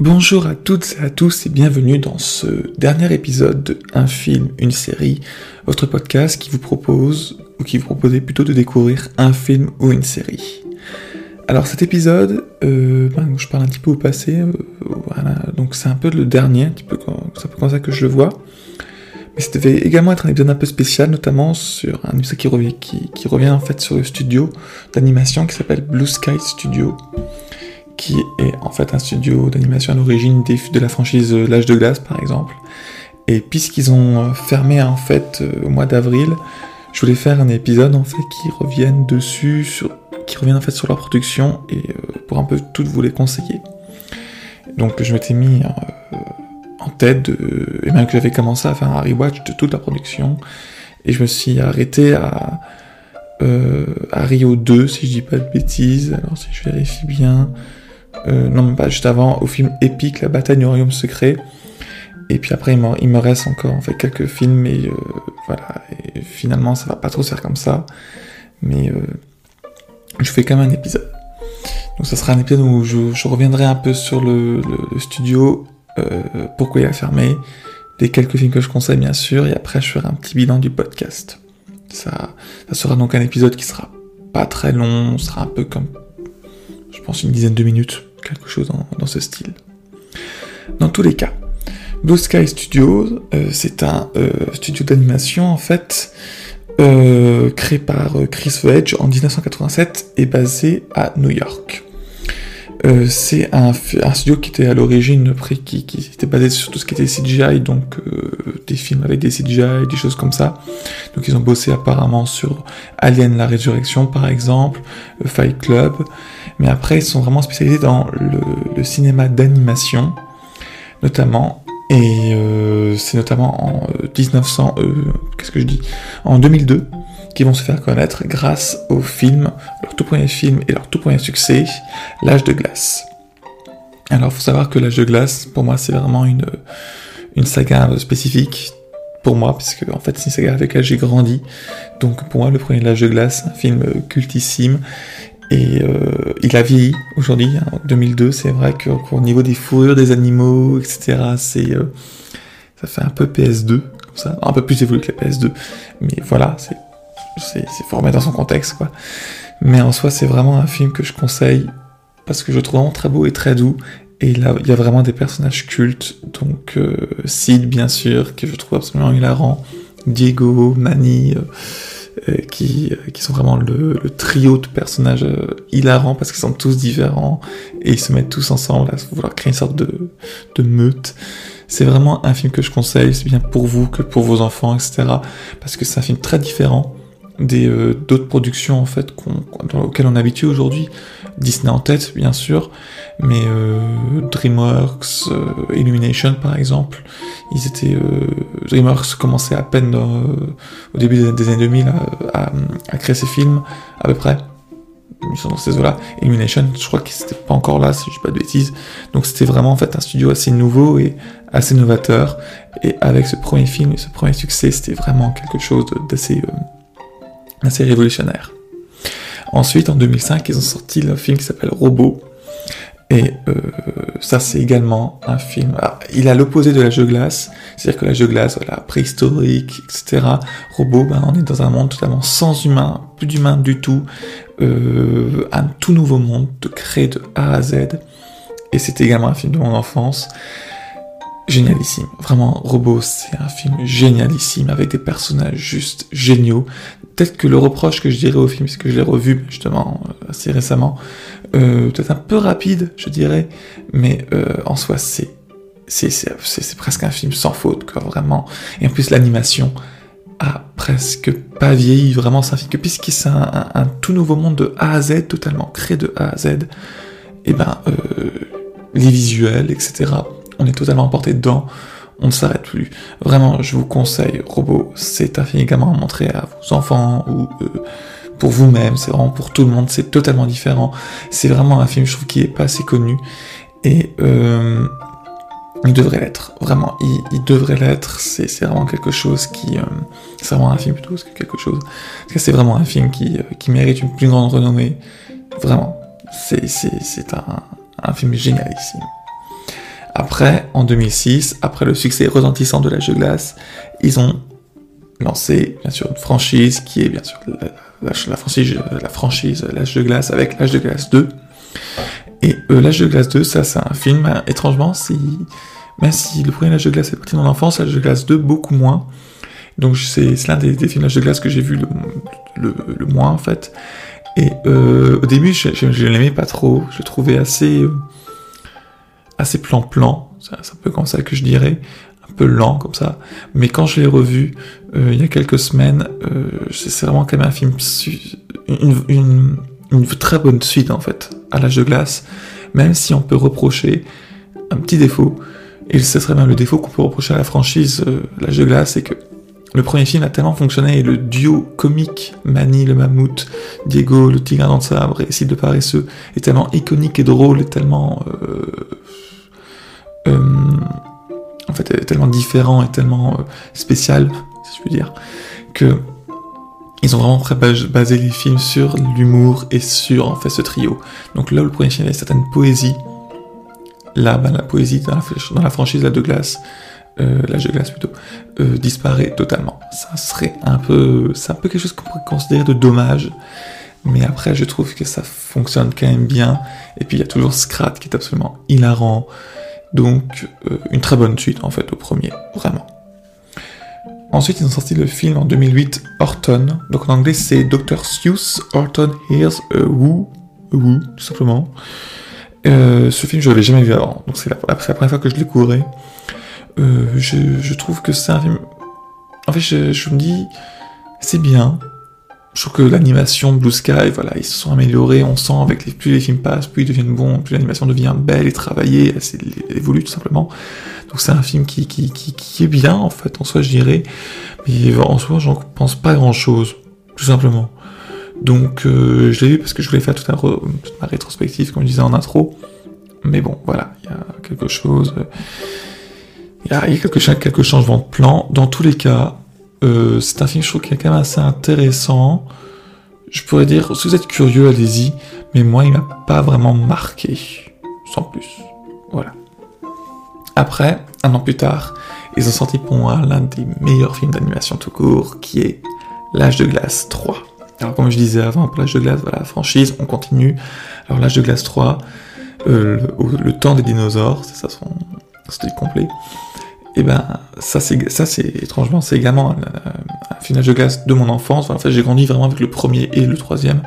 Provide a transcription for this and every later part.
Bonjour à toutes et à tous et bienvenue dans ce dernier épisode de Un film, une série, votre podcast qui vous propose, ou qui vous proposait plutôt de découvrir un film ou une série. Alors cet épisode, euh, ben, je parle un petit peu au passé, euh, voilà, donc c'est un peu le dernier, c'est un peu comme ça que je le vois. Mais ça devait également être un épisode un peu spécial, notamment sur un épisode qui revient en fait sur le studio d'animation qui s'appelle Blue Sky Studio qui est en fait un studio d'animation à l'origine de la franchise euh, L'âge de glace par exemple. Et puisqu'ils ont euh, fermé en fait euh, au mois d'avril, je voulais faire un épisode en fait qui revienne dessus, sur, qui revienne en fait sur leur production et pour un peu toutes vous les conseiller. Donc je m'étais mis en tête de, et même que j'avais commencé à faire un rewatch de toute la production et je me suis arrêté à à Rio 2 si je dis pas de bêtises. Alors si je vérifie bien, euh, non même pas juste avant, au film épique La bataille du royaume secret. Et puis après, il, me reste encore en fait quelques films, et euh, voilà. Et finalement, ça va pas trop se faire comme ça. Mais euh, je fais quand même un épisode. Donc ça sera un épisode où je, reviendrai un peu sur le, studio, pourquoi il a fermé, des quelques films que je conseille bien sûr, et après je ferai un petit bilan du podcast. Ça, ça sera donc un épisode qui sera pas très long, sera un peu comme, je pense, une dizaine de minutes quelque chose dans, ce style. Dans tous les cas, Blue Sky Studios, euh, c'est un euh, studio d'animation en fait euh, créé par Chris Wedge en 1987 et basé à New York. c'est un, studio qui était à l'origine qui, qui, était basé sur tout ce qui était CGI, donc des films avec des CGI, des choses comme ça. Donc ils ont bossé apparemment sur Alien la Résurrection par exemple, Fight Club, mais après ils sont vraiment spécialisés dans le, cinéma d'animation, notamment, et euh, c'est notamment en 1900, euh, euh, qu'est-ce que je dis, en 2002, qu'ils vont se faire connaître grâce au film, leur tout premier film et leur tout premier succès, L'âge de glace. Alors, faut savoir que L'âge de glace, pour moi, c'est vraiment une, une saga spécifique pour moi, puisque en fait c'est une saga avec laquelle j'ai grandi. Donc pour moi, le premier L'âge de glace, un film cultissime, et euh, il a vieilli aujourd'hui, hein, en 2002. C'est vrai qu'au niveau des fourrures des animaux, etc., c'est euh, ça fait un peu PS2, comme ça, un peu plus évolué que la PS2. Mais voilà, c'est c'est formé dans son contexte, quoi. Mais en soi, c'est vraiment un film que je conseille parce que je trouve vraiment très beau et très doux. Et là, il y a vraiment des personnages cultes. Donc, euh, Sid, bien sûr, que je trouve absolument hilarant. Diego, Manny, euh, qui, euh, qui sont vraiment le, trio de personnages euh, hilarants parce qu'ils sont tous différents et ils se mettent tous ensemble à vouloir créer une sorte de, de meute. C'est vraiment un film que je conseille, c'est bien pour vous que pour vos enfants, etc. Parce que c'est un film très différent des d'autres productions en fait dans lesquelles on est habitué aujourd'hui. Disney en tête, bien sûr, mais euh, DreamWorks, euh, Illumination par exemple, ils étaient euh, DreamWorks commençait à peine au début des, années 2000 à, à, créer ses films à peu près. Ils sont dans ces eaux-là. Illumination, je crois qu'ils n'étaient pas encore là, si je dis pas de bêtises. Donc c'était vraiment en fait un studio assez nouveau et assez novateur. Et avec ce premier film et ce premier succès, c'était vraiment quelque chose d'assez assez révolutionnaire. Ensuite, en 2005, ils ont sorti le film qui s'appelle Robot. Et euh, ça, c'est également un film. il a l'opposé de la jeu glace, c'est-à-dire que la jeu glace, voilà, préhistorique, etc. Robot, ben, on est dans un monde totalement sans humain, plus d'humain du tout, euh, un tout nouveau monde, de créer de A à Z. Et c'est également un film de mon enfance génialissime. Vraiment, Robot, c'est un film génialissime avec des personnages juste géniaux. Peut-être que le reproche que je dirais au film, puisque que je l'ai revu justement euh, assez récemment, euh, peut-être un peu rapide, je dirais, mais euh, en soi, c'est c'est presque un film sans faute, quoi, vraiment. Et en plus, l'animation a presque pas vieilli. Vraiment, c'est un film que, puisque c'est un, tout nouveau monde de A à Z, totalement créé de A à Z, et eh ben, les visuels, etc., on est totalement emporté dedans, on ne s'arrête plus. Vraiment, je vous conseille, Robot, c'est un film également à montrer à vos enfants ou euh, pour vous-même, c'est vraiment pour tout le monde, c'est totalement différent. C'est vraiment un film, je trouve, qui est pas assez connu et euh, il devrait l'être, vraiment, il, devrait l'être. C'est, vraiment quelque chose qui, euh, c'est vraiment un film plutôt que quelque chose. Parce que c'est vraiment un film qui, qui mérite une plus grande renommée. Vraiment, c'est un, un film génialissime. Après, en 2006, après le succès retentissant de l'âge de glace, ils ont lancé, bien sûr, une franchise qui est, bien sûr, la, franchise, la franchise L'âge de glace avec L'âge de glace 2. Et euh, L'âge de glace 2, ça, c'est un film, étrangement, si, même si le premier L'âge de glace est parti dans l'enfance, L'âge de glace 2, beaucoup moins. Donc c'est l'un des, films L'âge de glace que j'ai vu le, le, moins, en fait. Et euh, au début, je, je, l'aimais pas trop. Je le trouvais assez, euh, assez plan-plan. C'est un peu comme ça que je dirais. Un peu lent, comme ça. Mais quand je l'ai revu, euh, il y a quelques semaines, euh, c'est vraiment quand même un film, une, une, très bonne suite, en fait, à l'âge de glace. Même si on peut reprocher un petit défaut. Et ce serait même le défaut qu'on peut reprocher à la franchise euh, L'âge de glace, c'est que le premier film a tellement fonctionné et le duo comique Manny le mammouth, Diego le tigre dans le sabre et Sid de paresseux est tellement iconique et drôle et tellement euh, en fait tellement différent et tellement euh, spécial si je puis dire que ils ont vraiment basé les films sur l'humour et sur en fait ce trio. Donc là où le premier film avait une certaine poésie, là ben, la poésie dans la, dans la franchise La de glace euh, l'âge de glace plutôt, euh, disparaît totalement. Ça serait un peu, c'est un peu quelque chose qu'on pourrait considérer de dommage, mais après je trouve que ça fonctionne quand même bien. Et puis il y a toujours Scrat qui est absolument hilarant, donc euh, une très bonne suite en fait au premier, vraiment. Ensuite, ils ont sorti le film en 2008, Horton. Donc en anglais, c'est Dr. Seuss Horton Hears a Woo, Woo, tout simplement. Euh, ce film, je l'avais jamais vu avant, donc c'est la, première fois que je le découvrais. Euh, je, trouve que c'est un film. En fait, je, me dis, c'est bien. Je trouve que l'animation Blue Sky, voilà, ils se sont améliorés. On sent avec les plus les films passent, plus ils deviennent bons, plus l'animation devient belle et travaillée, elle évolue tout simplement. Donc c'est un film qui, qui, qui, est bien en fait, en soi je dirais. Mais en soi, j'en pense pas grand chose, tout simplement. Donc euh, je l'ai vu parce que je voulais faire toute, ma rétrospective, comme je disais en intro. Mais bon, voilà, il y a quelque chose. Il y a, quelques, quelques changements de plan. Dans tous les cas, euh, c'est un film, je trouve, qui est quand même assez intéressant. Je pourrais dire, si vous êtes curieux, allez-y. Mais moi, il m'a pas vraiment marqué. Sans plus. Voilà. Après, un an plus tard, ils ont sorti pour moi l'un des meilleurs films d'animation tout court, qui est L'âge de glace 3. Alors, comme je disais avant, pour l'âge de glace, voilà, franchise, on continue. Alors, l'âge de glace 3, euh, le, le, temps des dinosaures, c'est ça son, c'était complet. Et ben ça c'est ça c'est étrangement c'est également un, un, final de glace de mon enfance. en fait j'ai grandi vraiment avec le premier et le troisième.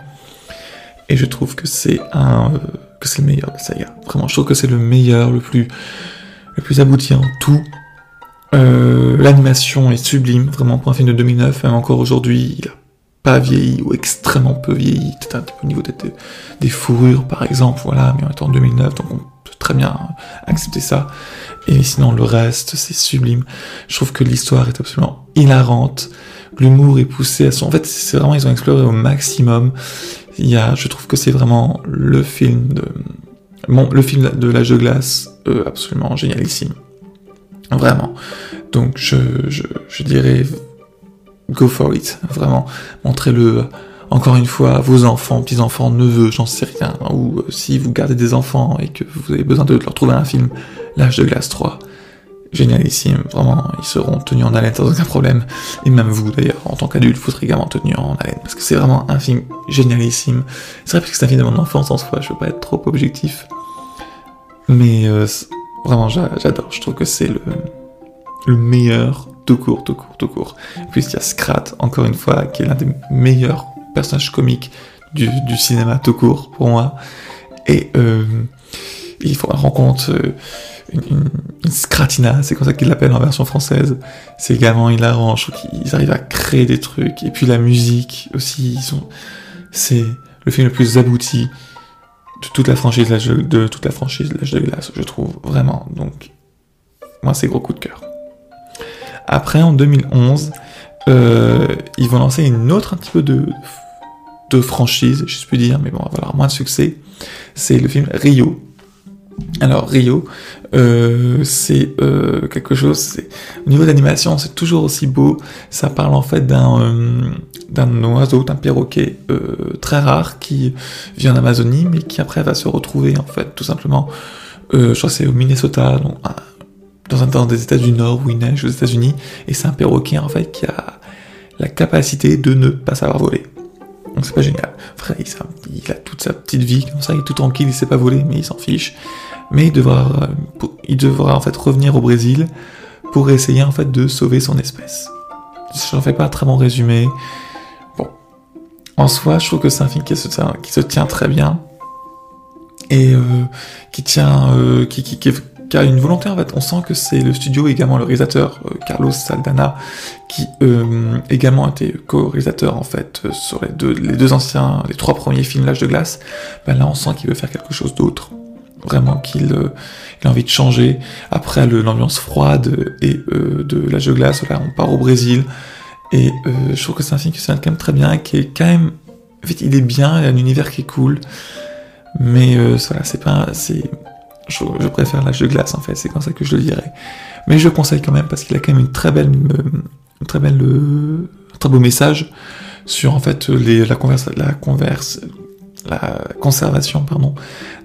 Et je trouve que c'est un que c'est le meilleur de saga. Vraiment je trouve que c'est le meilleur, le plus le plus abouti en tout. Euh, L'animation est sublime, vraiment pour un film de 2009, même encore aujourd'hui, il a pas vieilli ou extrêmement peu vieilli, peut-être un peu au niveau des, des fourrures par exemple, voilà, mais en étant en 2009, donc on très bien accepter ça. Et sinon, le reste, c'est sublime. Je trouve que l'histoire est absolument hilarante. L'humour est poussé à son... En fait, c'est vraiment, ils ont exploré au maximum. Il y a, je trouve que c'est vraiment le film de... Bon, le film de l'âge de glace, euh, absolument génialissime. Vraiment. Donc, je, je, je dirais, go for it. Vraiment. Montrez-le encore une fois, vos enfants, petits-enfants, neveux, j'en sais rien, ou euh, si vous gardez des enfants et que vous avez besoin de leur trouver un film, L'âge de glace 3, génialissime, vraiment, ils seront tenus en haleine sans aucun problème, et même vous d'ailleurs, en tant qu'adulte, vous serez également tenus en haleine, parce que c'est vraiment un film génialissime. C'est vrai parce que c'est un film de mon enfance en soi, je veux pas être trop objectif, mais euh, vraiment j'adore, je trouve que c'est le, le meilleur tout court, tout court, tout court. Puis il y a Scrat, encore une fois, qui est l'un des meilleurs personnage comique du, cinéma tout court pour moi. Et euh, il faut rencontre euh, une, une, scratina, c'est comme ça qu'ils l'appellent en version française. C'est également hilarant, je trouve qu'ils arrivent à créer des trucs. Et puis la musique aussi, ils c'est le film le plus abouti de toute la franchise de toute la franchise L'âge de glace, je trouve vraiment. Donc, moi, c'est gros coup de cœur. Après, en 2011, euh, ils vont lancer une autre un petit peu de de franchise, je peux dire, mais bon, avoir moins de succès, c'est le film Rio. Alors Rio, euh, c'est euh, quelque chose. Au niveau d'animation, c'est toujours aussi beau. Ça parle en fait d'un euh, d'un oiseau, d'un perroquet euh, très rare qui vit en Amazonie, mais qui après va se retrouver en fait tout simplement je crois que c'est au Minnesota, donc, dans un dans des États du Nord où il neige aux États-Unis, et c'est un perroquet en fait qui a la capacité de ne pas savoir voler. Donc c'est pas génial. Enfin, il, a toute sa petite vie comme ça, il est tout tranquille, il sait pas voler, mais il s'en fiche. Mais il devra, il devra en fait revenir au Brésil pour essayer en fait de sauver son espèce. J'en fais pas un très bon résumé. Bon, en soi, je trouve que c'est un film qui se tient, très bien et euh, qui tient, euh, qui, qui, une volonté en fait. On sent que c'est le studio également le réalisateur euh, Carlos Saldana qui euh, également été co-réalisateur en fait euh, sur les deux, les deux anciens, les trois premiers films L'âge de glace. Ben là on sent qu'il veut faire quelque chose d'autre. Vraiment qu'il il a envie de changer. Après l'ambiance froide et de L'âge de glace, là on part au Brésil. Et je trouve que c'est un film qui se quand même très bien, qui est quand même... En fait il est bien, il a un univers qui est cool. Mais voilà, c'est pas... c'est je, préfère l'âge de glace en fait, c'est comme ça que je le dirais. Mais je le conseille quand même parce qu'il a quand même une très belle, une très belle, un très beau message sur en fait la converse, la conservation pardon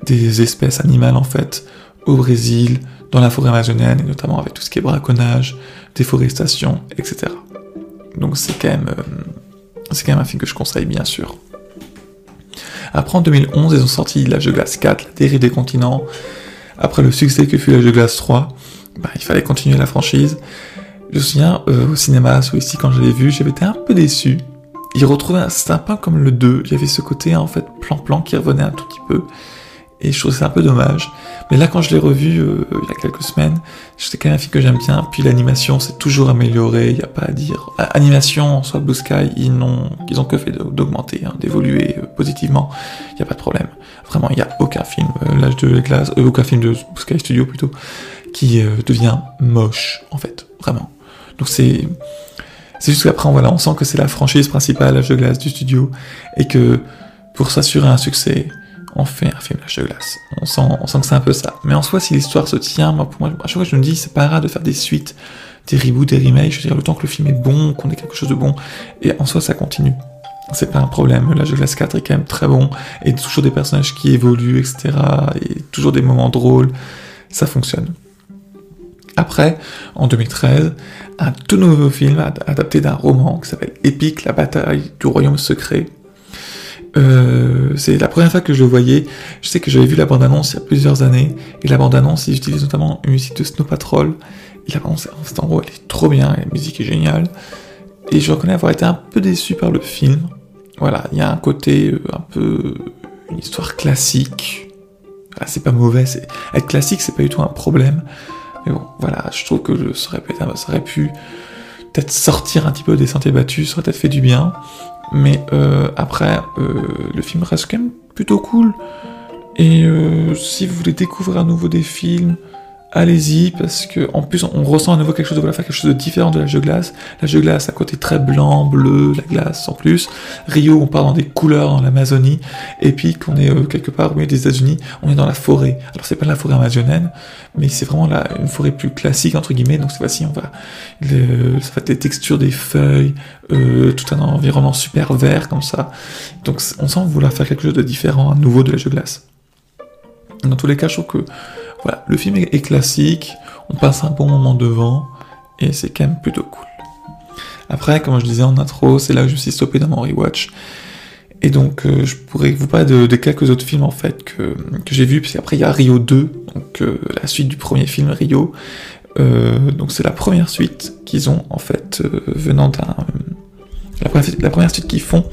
des espèces animales en fait au Brésil, dans la forêt amazonienne et notamment avec tout ce qui est braconnage, déforestation, etc. Donc c'est quand même, euh, c'est quand même un film que je conseille bien sûr. Après en 2011, ils ont sorti L'âge de glace 4, la dérive des continents, après le succès que fut la de glace 3, bah, il fallait continuer la franchise. Je me souviens, euh, au cinéma, soit ici, quand je l'ai vu, j'avais été un peu déçu. Il retrouvait, un peu comme le 2, il y avait ce côté, en fait, plan-plan qui revenait un tout petit peu. Et je trouvais ça un peu dommage. Mais là, quand je l'ai revu euh, il y a quelques semaines, c'était quand même un film que j'aime bien. Puis l'animation s'est toujours améliorée, il n'y a pas à dire. Animation, soit Blue Sky, ils n'ont, ils ont que fait d'augmenter, hein, d'évoluer euh, positivement. Il n'y a pas de problème. Vraiment, il n'y a aucun film, euh, l'âge de glace, aucun film de Blue Sky Studio plutôt, qui devient moche, en fait. Vraiment. Donc c'est, c'est juste qu'après, voilà, on sent que c'est la franchise principale, l'âge de glace du studio, et que pour s'assurer un succès, on fait un film lâche de glace. On sent, on sent que c'est un peu ça. Mais en soi, si l'histoire se tient, moi, pour moi, à chaque fois, je me dis, c'est pas grave de faire des suites, des reboots, des remakes. Je veux dire, le temps que le film est bon, qu'on ait quelque chose de bon. Et en soi, ça continue. C'est pas un problème. L'âge de glace 4 est quand même très bon. Et toujours des personnages qui évoluent, etc. Et toujours des moments drôles. Ça fonctionne. Après, en 2013, un tout nouveau film adapté d'un roman qui s'appelle Épique, la bataille du royaume secret, euh, c'est la première fois que je le voyais. Je sais que j'avais vu la bande-annonce il y a plusieurs années, et la bande-annonce, ils utilisent notamment une musique de Snow Patrol, et la bande-annonce, en gros, elle est trop bien, la musique est géniale, et je reconnais avoir été un peu déçu par le film. Voilà, il y a un côté euh, un peu... une histoire classique. C'est pas mauvais, être classique, c'est pas du tout un problème. Mais bon, voilà, je trouve que pu, ça aurait pu peut-être sortir un petit peu des sentiers battus, ça aurait peut-être fait du bien. Mais euh, après, euh, le film reste quand même plutôt cool. Et euh, si vous voulez découvrir à nouveau des films, allez-y parce que en plus on ressent à nouveau quelque chose de voilà, faire quelque chose de différent de la jeu glace. La jeu glace à côté très blanc, bleu, la glace en plus. Rio on part dans des couleurs dans l'Amazonie et puis qu'on est euh, quelque part au milieu des États-Unis, on est dans la forêt. Alors c'est pas la forêt amazonienne, mais c'est vraiment la, une forêt plus classique entre guillemets. Donc c'est facile, on va ça fait des textures des feuilles, euh, tout un environnement super vert comme ça. Donc on sent vouloir faire quelque chose de différent à nouveau de la jeu glace. Dans tous les cas, je trouve que le film est, classique, on passe un bon moment devant, et c'est quand même plutôt cool. Après, comme je disais en intro, c'est là que je me suis stoppé dans mon rewatch. Et donc, euh, je pourrais vous parler de, quelques autres films en fait que, que j'ai vus, puisqu'après il y a Rio 2, donc euh, la suite du premier film Rio. Euh, donc c'est la première suite qu'ils ont en fait venant d'un la première suite qu'ils font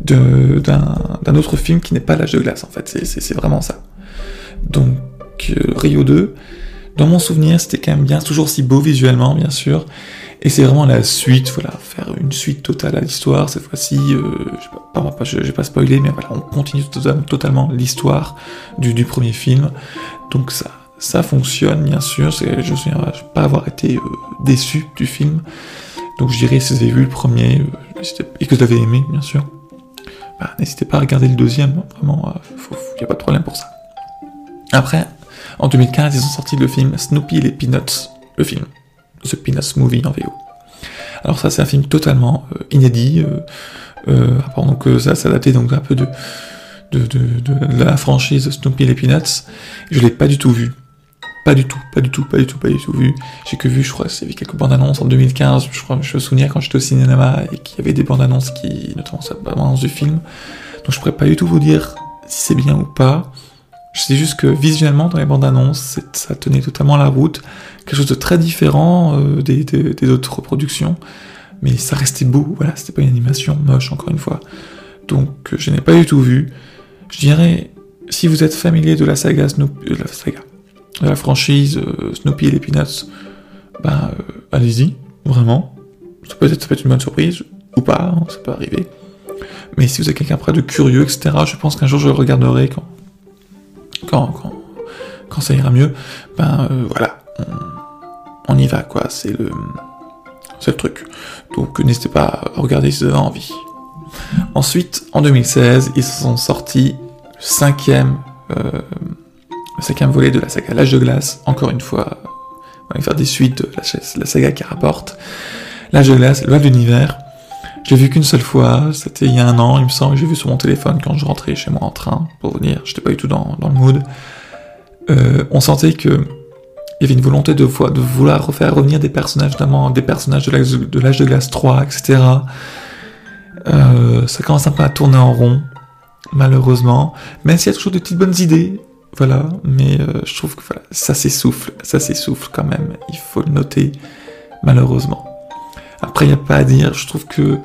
d'un autre film qui n'est pas l'âge de glace en fait. C'est vraiment ça. Donc Rio 2. Dans mon souvenir, c'était quand même bien, toujours si beau visuellement, bien sûr. Et c'est vraiment la suite, voilà, faire une suite totale à l'histoire. Cette fois-ci, euh, je vais pas, spoiler, mais voilà, on continue totalement l'histoire du, du, premier film. Donc ça, ça fonctionne, bien sûr. Je ne souviens pas avoir été euh, déçu du film. Donc je dirais, si vous avez vu le premier euh, et que vous l'avez aimé, bien sûr, bah, n'hésitez pas à regarder le deuxième. Vraiment, il n'y a pas de problème pour ça. Après, en 2015, ils ont sorti le film Snoopy et les Peanuts, le film, The Peanuts Movie en VO. Alors ça, c'est un film totalement euh, inédit. Euh, euh, donc ça, s'adaptait donc un peu de la franchise Snoopy et les Peanuts. Je l'ai pas du tout vu. pas du tout, pas du tout, pas du tout, pas du tout vu. J'ai que vu, je crois, c'est quelques bandes annonces en 2015. Je crois, je me souviens quand j'étais au cinéma et qu'il y avait des bandes annonces qui, notamment cette bande annonce du film. Donc je pourrais pas du tout vous dire si c'est bien ou pas. Je sais juste que visuellement dans les bandes annonces, ça tenait totalement la route, quelque chose de très différent euh, des, autres reproductions, mais ça restait beau. Voilà, c'était pas une animation moche encore une fois. Donc je n'ai pas du tout vu. Je dirais, si vous êtes familier de la saga Snoopy, de la saga, de la franchise euh, Snoopy et les Peanuts, ben euh, allez-y, vraiment. Ça peut, être, ça peut être une bonne surprise, ou pas, hein, ça peut arriver. Mais si vous êtes quelqu'un près de curieux, etc., je pense qu'un jour je le regarderai quand, quand, ça ira mieux. Ben euh, voilà, on, y va, quoi, c'est le, truc. Donc n'hésitez pas à regarder si vous avez envie. Ensuite, en 2016, ils sont sortis le cinquième, euh, le cinquième volet de la saga L'âge de glace. Encore une fois, on va faire des suites de la, la saga qui rapporte. L'âge de glace, loi de l'univers. J'ai vu qu'une seule fois, c'était il y a un an, il me semble, j'ai vu sur mon téléphone quand je rentrais chez moi en train, pour venir, j'étais pas du tout dans, dans le mood. Euh, on sentait que il y avait une volonté de, de vouloir refaire revenir des personnages, notamment des personnages de l'âge de, glace 3, etc. Euh, ça commence un peu à tourner en rond, malheureusement. Même s'il y a toujours de petites bonnes idées, voilà. Mais euh, je trouve que ça s'essouffle, ça s'essouffle quand même. Il faut le noter, malheureusement. Après, il n'y a pas à dire. Je trouve que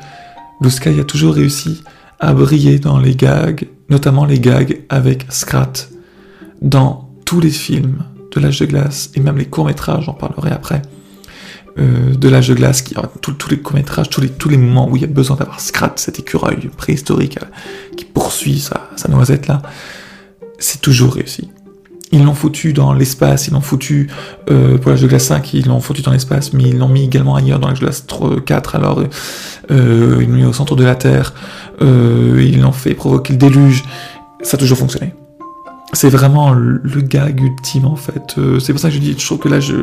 Blue a toujours réussi à briller dans les gags, notamment les gags avec Scrat, dans tous les films de l'âge de glace et même les courts métrages. J'en parlerai après. Euh, de l'âge de glace, qui, tous les courts-métrages, tous les, tous les moments où il y a besoin d'avoir Scrat, cet écureuil préhistorique euh, qui poursuit sa, sa noisette là, c'est toujours réussi. Ils l'ont foutu dans l'espace, ils l'ont foutu euh, pour l'âge de glace 5, ils l'ont foutu dans l'espace, mais ils l'ont mis également ailleurs dans l'âge de glace 4, alors euh, ils l'ont mis au centre de la Terre, euh, ils l'ont fait provoquer le déluge, ça a toujours fonctionné. C'est vraiment le, gag ultime en fait. Euh, c'est pour ça que je dis, je trouve que là je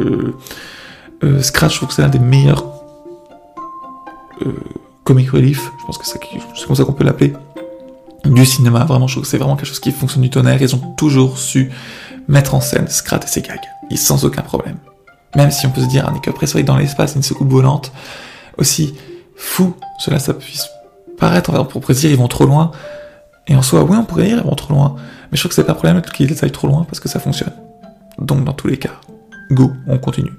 Scratch, je trouve que c'est l'un des meilleurs comic relief, je pense que c'est comme ça qu'on peut l'appeler, du cinéma. Vraiment, je trouve que c'est vraiment quelque chose qui fonctionne du tonnerre. Ils ont toujours su mettre en scène Scratch et ses gags, et sans aucun problème. Même si on peut se dire un écœur préhistorique dans l'espace, une soucoupe volante, aussi fou cela ça puisse paraître, on pourrait dire ils vont trop loin, et en soi, oui, on pourrait dire ils vont trop loin, mais je trouve que c'est pas un problème qu'ils aillent trop loin parce que ça fonctionne. Donc dans tous les cas, go, on continue.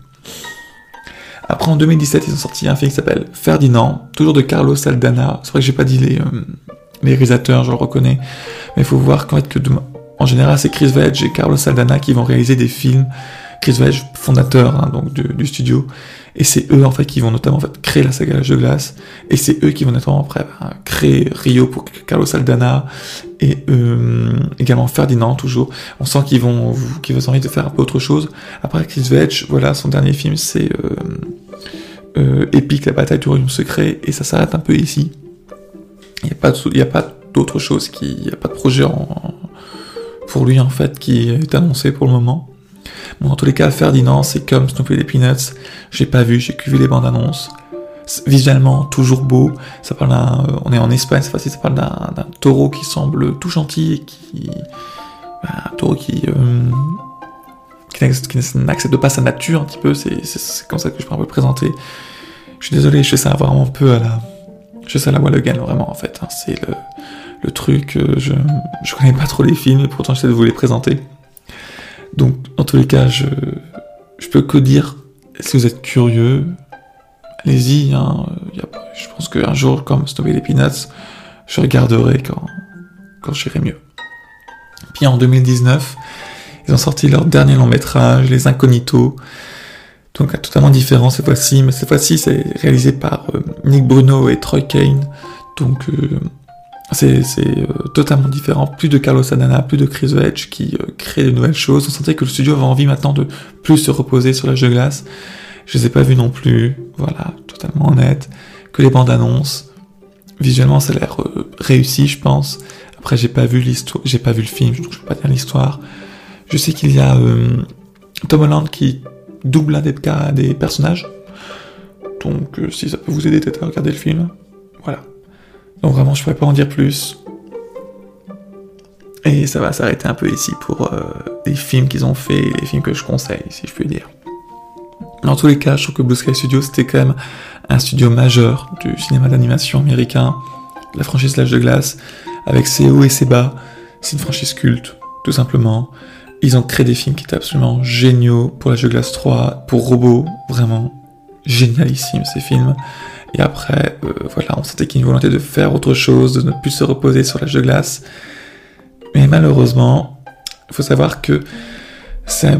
Après, en 2017, ils ont sorti un film qui s'appelle Ferdinand, toujours de Carlos Saldana. C'est vrai que j'ai pas dit les, euh, les réalisateurs, je le reconnais. Mais il faut voir qu'en fait, que en général, c'est Chris Vedge et Carlos Saldana qui vont réaliser des films. Chris Vedge, fondateur hein, du, studio, et c'est eux en fait qui vont notamment créer la saga de glace, et c'est eux qui vont notamment ben, créer Rio pour Carlos Saldana et euh, également Ferdinand toujours. On sent qu'ils vont qu'ils envie de faire un peu autre chose. Après Chris Vedge, voilà son dernier film c'est euh, euh, épique, la bataille du royaume secret, et ça s'arrête un peu ici. Il n'y a pas, il a pas d'autre chose, il n'y a pas de projet en, pour lui en fait qui est annoncé pour le moment. Bon, dans tous les cas, Ferdinand, c'est comme Snoopy les Peanuts. J'ai pas vu, j'ai vu les bandes annonces. Visuellement, toujours beau. Ça parle d'un, euh, on est en Espagne, cette fois-ci, ça parle d'un taureau qui semble tout gentil et qui, bah, un taureau qui, euh, qui n'accepte pas sa nature un petit peu, c'est comme ça que je peux un peu présenter. Je suis désolé, je fais ça vraiment un peu à la... Je fais ça à la Wallogan, vraiment, en fait. Hein. C'est le, le truc, euh, je, je connais pas trop les films, et pourtant j'essaie de vous les présenter. Donc, en tous les cas, je, peux que dire, si vous êtes curieux, allez-y, hein, je pense qu'un jour, comme Snowy les Peanuts, je regarderai quand, j'irai mieux. Puis en 2019, ils ont sorti leur dernier long métrage, Les Incognitos. Donc totalement différent cette fois-ci, mais cette fois-ci c'est réalisé par euh, Nick Bruno et Troy Kane. Donc euh, c'est euh, totalement différent. Plus de Carlos Adana, plus de Chris Wedge qui euh, crée de nouvelles choses. On sentait que le studio avait envie maintenant de plus se reposer sur jeu de glace. Je les ai pas vus non plus, voilà, totalement honnête. Que les bandes annonces. Visuellement ça a l'air réussi je pense. Après j'ai pas vu l'histoire, j'ai pas vu le film, donc je peux pas dire l'histoire. Je sais qu'il y a euh, Tom Holland qui double un des, des personnages. Donc euh, si ça peut vous aider peut-être à regarder le film. Voilà. Donc vraiment je pourrais pas en dire plus. Et ça va s'arrêter un peu ici pour les films qu'ils ont fait, les films que je conseille, si je puis dire. Dans tous les cas, je trouve que Blue Sky Studio, c'était quand même un studio majeur du cinéma d'animation américain, la franchise L'âge de glace, avec ses hauts et ses bas. C'est une franchise culte, tout simplement. Ils ont créé des films qui étaient absolument géniaux pour L'âge de glace 3, pour Robot, vraiment génialissime ces films. Et après, euh, voilà, on sentait qu'il y a une volonté de faire autre chose, de ne plus se reposer sur l'âge de glace. Mais malheureusement, il faut savoir que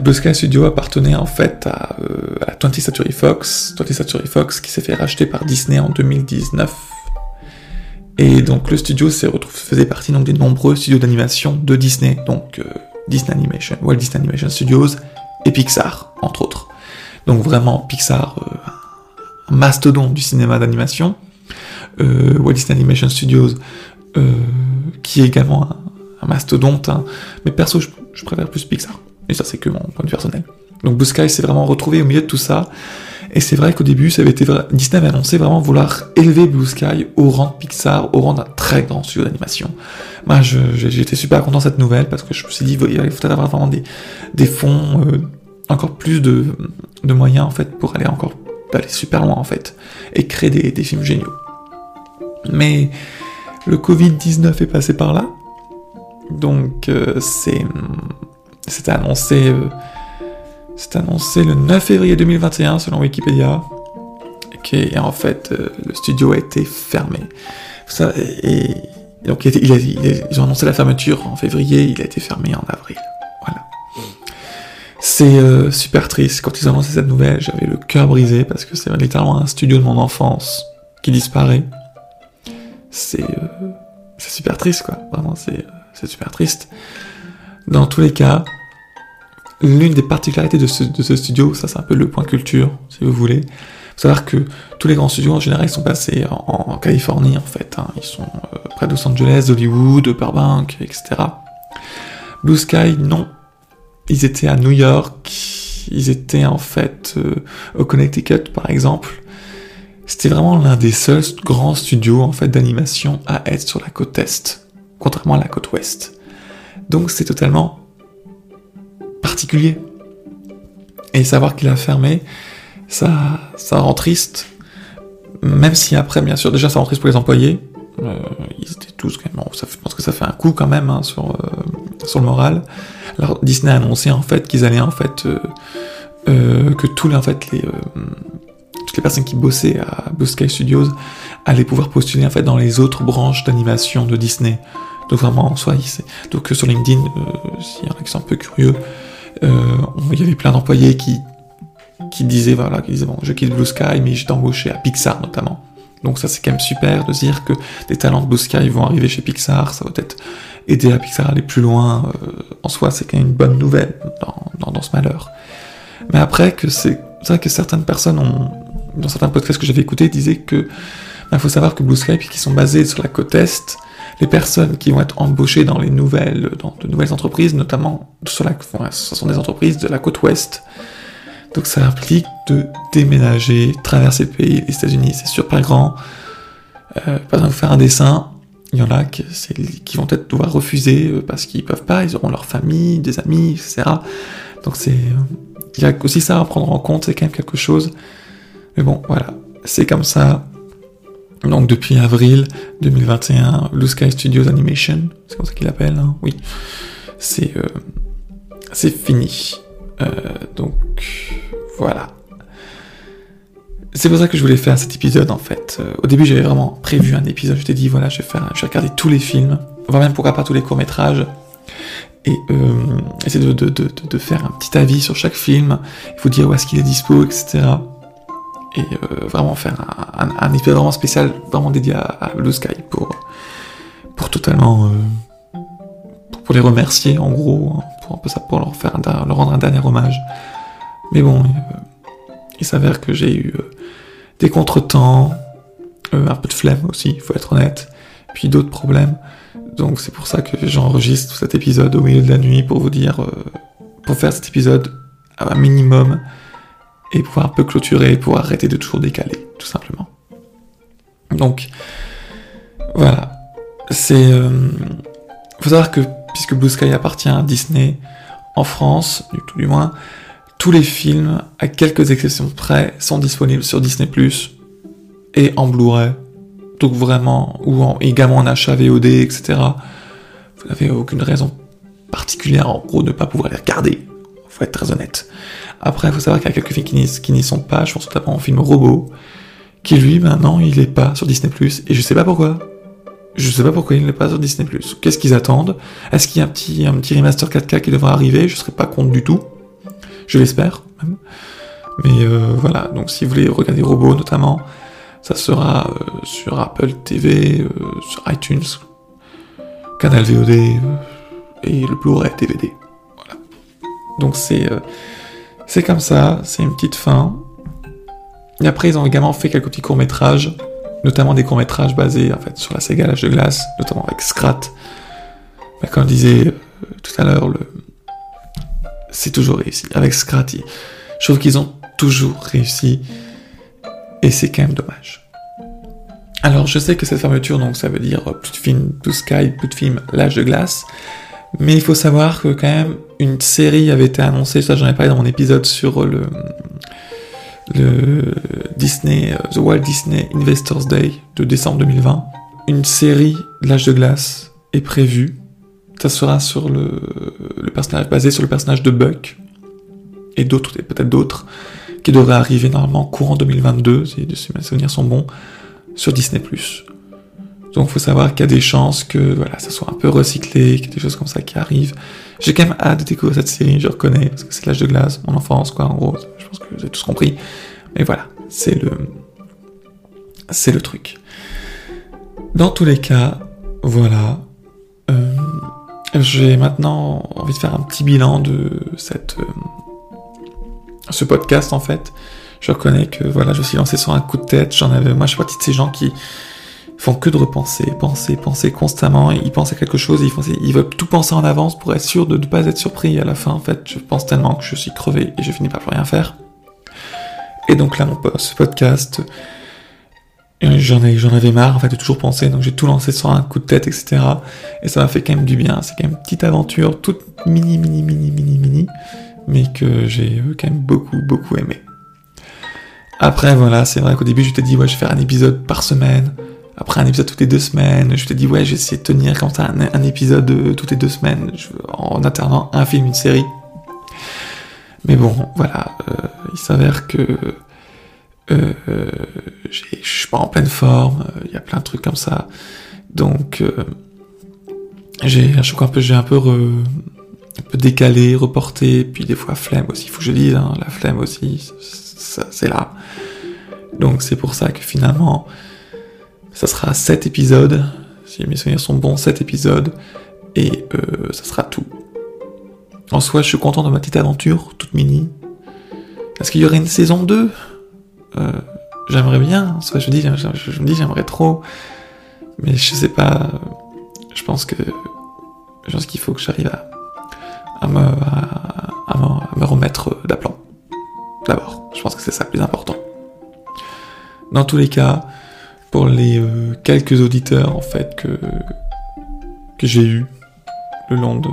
Blue Sky Studio appartenait en fait à, euh, à 20th Century Fox, 20th Century Fox qui s'est fait racheter par Disney en 2019. Et donc le studio faisait partie donc, des nombreux studios d'animation de Disney, donc euh, Disney Animation, Walt Disney Animation Studios et Pixar, entre autres. Donc vraiment Pixar, euh, mastodonte du cinéma d'animation. Euh, Walt Disney Animation Studios, qui est également un, mastodonte, hein. mais perso je préfère plus Pixar. Et ça, c'est que mon point de vue personnel. Donc Blue Sky s'est vraiment retrouvé au milieu de tout ça. Et c'est vrai qu'au début, ça avait été Disney avait annoncé vraiment vouloir élever Blue Sky au rang de Pixar, au rang d'un très grand studio d'animation. Moi, j'étais super content de cette nouvelle parce que je me suis dit, il faut avoir vraiment des, des fonds, euh, encore plus de, de moyens en fait pour aller encore aller super loin en fait et créer des, films géniaux. Mais le Covid-19 est passé par là, donc euh, c'est annoncé, euh, annoncé le 9 février 2021 selon Wikipédia. Et en fait, euh, le studio a été fermé. Ça, et, donc ils ont annoncé la fermeture en février, il a été fermé en avril. C'est euh, super triste. Quand ils ont annoncé cette nouvelle, j'avais le cœur brisé parce que c'est littéralement un studio de mon enfance qui disparaît. C'est super triste, quoi. Vraiment, c'est super triste. Dans tous les cas, l'une des particularités de ce, studio, ça c'est un peu le point culture, si vous voulez, faut savoir que tous les grands studios en général ils sont passés en, Californie en fait, hein. ils sont euh, près de Los Angeles, Hollywood, Burbank, etc. Blue Sky, non, ils étaient à New York, ils étaient en fait euh, au Connecticut par exemple. C'était vraiment l'un des seuls grands studios en fait d'animation à être sur la côte est, contrairement à la côte ouest. Donc c'est totalement particulier. Et savoir qu'il a fermé, ça, ça rend triste. Même si après, bien sûr, déjà ça rend triste pour les employés. Euh, ils étaient tous quand même. ça, je pense que ça fait un coup quand même hein, sur, euh, sur le moral. Disney a annoncé en fait qu'ils allaient en fait euh, que tous les en fait les toutes les personnes qui bossaient à Blue Sky Studios allaient pouvoir postuler en fait dans les autres branches d'animation de Disney. Donc vraiment, en soi, donc sur LinkedIn, euh, s'il y en a qui sont un peu curieux, euh, il y avait plein d'employés qui qui disaient voilà, qui disaient bon, je quitte Blue Sky, mais j'étais embauché à Pixar notamment. Donc ça c'est quand même super de dire que des talents de Blue Sky vont arriver chez Pixar, ça va peut-être aider à Pixar à aller plus loin. Euh, en soi, c'est quand même une bonne nouvelle dans, dans, ce malheur. Mais après que c'est vrai que certaines personnes ont, dans certains podcasts que j'avais écoutés, disaient que il bah, faut savoir que Blue Sky, puisqu'ils sont basés sur la côte est, les personnes qui vont être embauchées dans les nouvelles, dans de nouvelles entreprises, notamment sur la, ce sont des entreprises de la côte ouest. Donc ça implique de déménager, traverser le pays, les États-Unis, c'est super grand. Euh, par exemple, faire un dessin, il y en a qui, vont peut-être devoir refuser euh, parce qu'ils peuvent pas, ils auront leur famille, des amis, etc. Donc c'est, il y a aussi ça à prendre en compte, c'est quand même quelque chose. Mais bon, voilà, c'est comme ça. Donc depuis avril 2021, Blue Sky Studios Animation, c'est comme ça qu'il appelle, hein oui, c'est euh, c'est fini. Euh, donc voilà. C'est pour ça que je voulais faire cet épisode en fait. Euh, au début j'avais vraiment prévu un épisode, je t'ai dit voilà je vais faire, je vais regarder tous les films, voire même pourquoi pas tous les courts métrages, et essayer de, de, de, de, faire un petit avis sur chaque film, vous dire où est-ce qu'il est dispo, etc et euh, vraiment faire un, un, épisode vraiment spécial, vraiment dédié à, Blue Sky pour, pour totalement euh, pour, les remercier en gros, hein, pour un peu ça, pour leur faire leur rendre un dernier hommage. Mais bon, euh, il s'avère que j'ai eu des contretemps, un peu de flemme aussi, il faut être honnête, puis d'autres problèmes. Donc c'est pour ça que j'enregistre cet épisode au milieu de la nuit pour vous dire, pour faire cet épisode à un minimum et pouvoir un peu clôturer, pouvoir arrêter de toujours décaler, tout simplement. Donc, voilà. C'est. Euh, faut savoir que puisque Blue Sky appartient à Disney en France, du tout du moins, tous les films, à quelques exceptions près, sont disponibles sur Disney+, et en Blu-ray. Donc vraiment, ou en, également en achat VOD, etc. Vous n'avez aucune raison particulière, en gros, de ne pas pouvoir les regarder. Faut être très honnête. Après, il faut savoir qu'il y a quelques films qui n'y sont pas. Je pense notamment au film Robot, qui lui, maintenant, il est pas sur Disney+, et je sais pas pourquoi. Je sais pas pourquoi il n'est pas sur Disney+. Qu'est-ce qu'ils attendent? Est-ce qu'il y a un petit, un petit remaster 4K qui devrait arriver? Je serais pas contre du tout. Je l'espère, même. Mais euh, voilà, donc si vous voulez regarder Robot, notamment, ça sera euh, sur Apple TV, euh, sur iTunes, Canal VOD, et le Blu-ray DVD. Voilà. Donc c'est comme ça, c'est une petite fin. Et après, ils ont également fait quelques petits courts-métrages, notamment des courts-métrages basés en fait sur la saga L'âge de glace, notamment avec Scrat. Mais comme je disais tout à l'heure, le... c'est toujours réussi. Avec Scrat, je trouve qu'ils ont toujours réussi. Et c'est quand même dommage. Alors, je sais que cette fermeture, donc ça veut dire plus de films To Sky, plus de films L'âge de glace. Mais il faut savoir que quand même une série avait été annoncée, ça j'en ai parlé dans mon épisode sur le, Disney, euh, The Walt Disney Investors Day de décembre 2020. Une série l'âge de glace est prévue. Ça sera sur le, le personnage, basé sur le personnage de Buck et d'autres, peut-être d'autres, qui devraient arriver normalement courant 2022, si mes souvenirs sont bons, sur Disney+. Donc faut savoir qu'il y a des chances que voilà, ça soit un peu recyclé, qu'il y ait des choses comme ça qui arrivent. J'ai quand même hâte de découvrir cette série, je reconnais, parce que c'est l'âge de glace, mon enfance, quoi, en gros. Je pense que vous avez tous compris. Mais voilà, c'est le, c'est le truc. Dans tous les cas, voilà. Euh, j'ai maintenant envie de faire un petit bilan de cette, euh, ce podcast en fait. Je reconnais que voilà, je suis lancé sur un coup de tête. J'en avais, moi, je suis partie de ces gens qui font que de repenser, penser, penser constamment. Ils pensent à quelque chose, ils, ils veulent tout penser en avance pour être sûr de ne pas être surpris. à la fin, en fait, je pense tellement que je suis crevé et je finis par plus rien faire. Et donc là, mon podcast, j'en ai, j'en avais marre en fait de toujours penser, donc j'ai tout lancé sur un coup de tête, etc. Et ça m'a fait quand même du bien. C'est quand même une petite aventure, toute mini, mini, mini, mini, mini, mais que j'ai euh, quand même beaucoup, beaucoup aimé. Après, voilà, c'est vrai qu'au début, je t'ai dit, ouais, je vais faire un épisode par semaine après un épisode toutes les deux semaines. Je te dis, ouais, j'ai essayé de tenir comme ça un, épisode euh, toutes les deux semaines, en alternant un film, une série. Mais bon, voilà, euh, il s'avère que euh, je suis pas en pleine forme, il y a plein de trucs comme ça. Donc, j'ai, je crois un peu, j'ai un peu, un peu décalé, reporté, puis des fois flemme aussi, faut que je dise, hein, la flemme aussi, c'est là. Donc c'est pour ça que finalement, ça sera 7 épisodes, si mes souvenirs sont bons, 7 épisodes, et euh, ça sera tout. En soi, je suis content de ma petite aventure, toute mini. Est-ce qu'il y aurait une saison 2 euh, J'aimerais bien, soit je, dis, je, me dis j'aimerais trop, mais je sais pas, je pense que je pense qu'il faut que j'arrive à, à, me, à, me, remettre d'aplomb. D'abord, je pense que c'est ça le plus important. Dans tous les cas, pour les euh, quelques auditeurs en fait que que j'ai eu le long de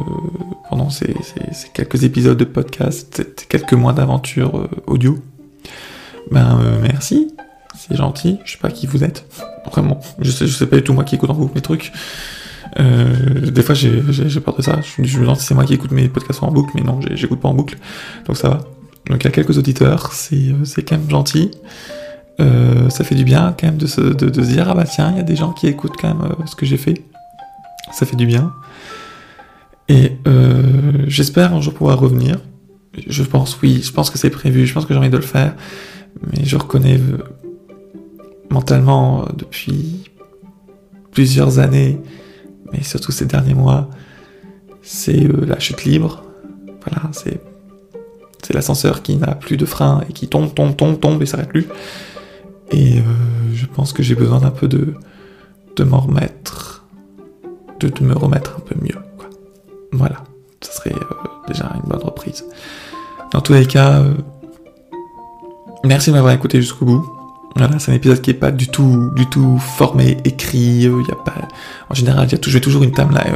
pendant ces, quelques épisodes de podcast, ces quelques mois d'aventure euh, audio. Ben euh, merci, c'est gentil. Je sais pas qui vous êtes, vraiment. Je sais, sais pas du tout moi qui écoute en boucle mes trucs. des fois j'ai peur de ça. Je, je me demande c'est moi qui écoute mes podcasts en boucle, mais non, j'écoute pas en boucle, donc ça va. Donc il y a quelques auditeurs, c'est c'est quand même gentil. Euh, ça fait du bien quand même de se, de, dire ah bah tiens il y a des gens qui écoutent quand même euh, ce que j'ai fait ça fait du bien et euh, j'espère un jour pouvoir revenir je pense oui je pense que c'est prévu je pense que j'ai envie de le faire mais je reconnais mentalement depuis plusieurs années mais surtout ces derniers mois c'est la chute libre voilà c'est l'ascenseur qui n'a plus de frein et qui tombe tombe tombe tombe et s'arrête plus et euh, je pense que j'ai besoin d'un peu de, m'en remettre, de, me remettre un peu mieux. Voilà, ça serait euh, déjà une bonne reprise. Dans tous les cas, euh, merci de m'avoir écouté jusqu'au bout. Voilà, c'est un épisode qui est pas du tout, du tout formé, écrit. Il y a pas, en général, a toujours, une timeline,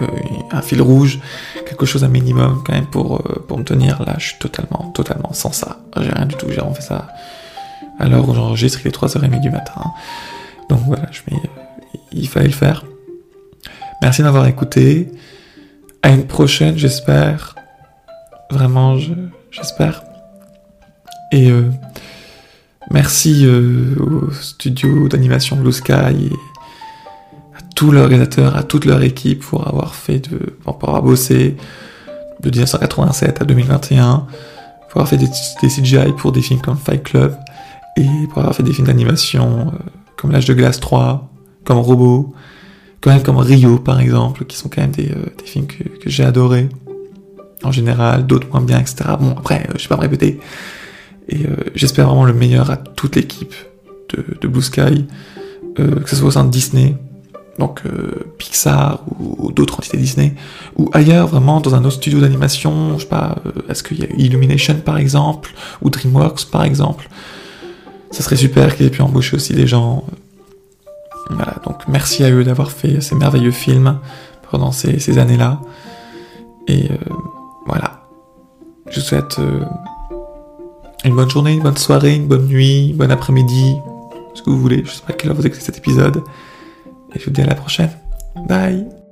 un fil rouge, quelque chose un minimum quand même pour pour me tenir. Là, je suis totalement, totalement sans ça. J'ai rien du tout. J'ai vraiment fait ça à l'heure où j'enregistre, il est 3h30 du matin. Donc voilà, je mets, il fallait le faire. Merci d'avoir écouté. À une prochaine, j'espère. Vraiment, j'espère. Et euh, merci euh, au studio d'animation Blue Sky et à tous les organisateurs, à toute leur équipe pour avoir fait de, bossé de 1987 à 2021, pour avoir fait des, CGI pour des films comme Fight Club et pour avoir fait des films d'animation euh, comme L'âge de glace 3, comme Robot, quand même comme Rio par exemple, qui sont quand même des, euh, films que, j'ai adorés en général, d'autres moins bien, etc. Bon, après, euh, je vais pas me répéter. Et euh, j'espère vraiment le meilleur à toute l'équipe de, Blue Sky, euh, que ce soit au sein de Disney, donc Pixar ou, d'autres entités Disney, ou ailleurs, vraiment dans un autre studio d'animation, je sais pas, est-ce qu'il y a Illumination par exemple, ou DreamWorks par exemple. Ça serait super qu'ils aient pu embaucher aussi des gens voilà, donc merci à eux d'avoir fait ces merveilleux films pendant ces, ces années-là. Et euh, voilà. Je vous souhaite euh, une bonne journée, une bonne soirée, une bonne nuit, bonne après-midi, ce que vous voulez. Je sais pas à quelle heure vous écoutez cet épisode. Et je vous dis à la prochaine. Bye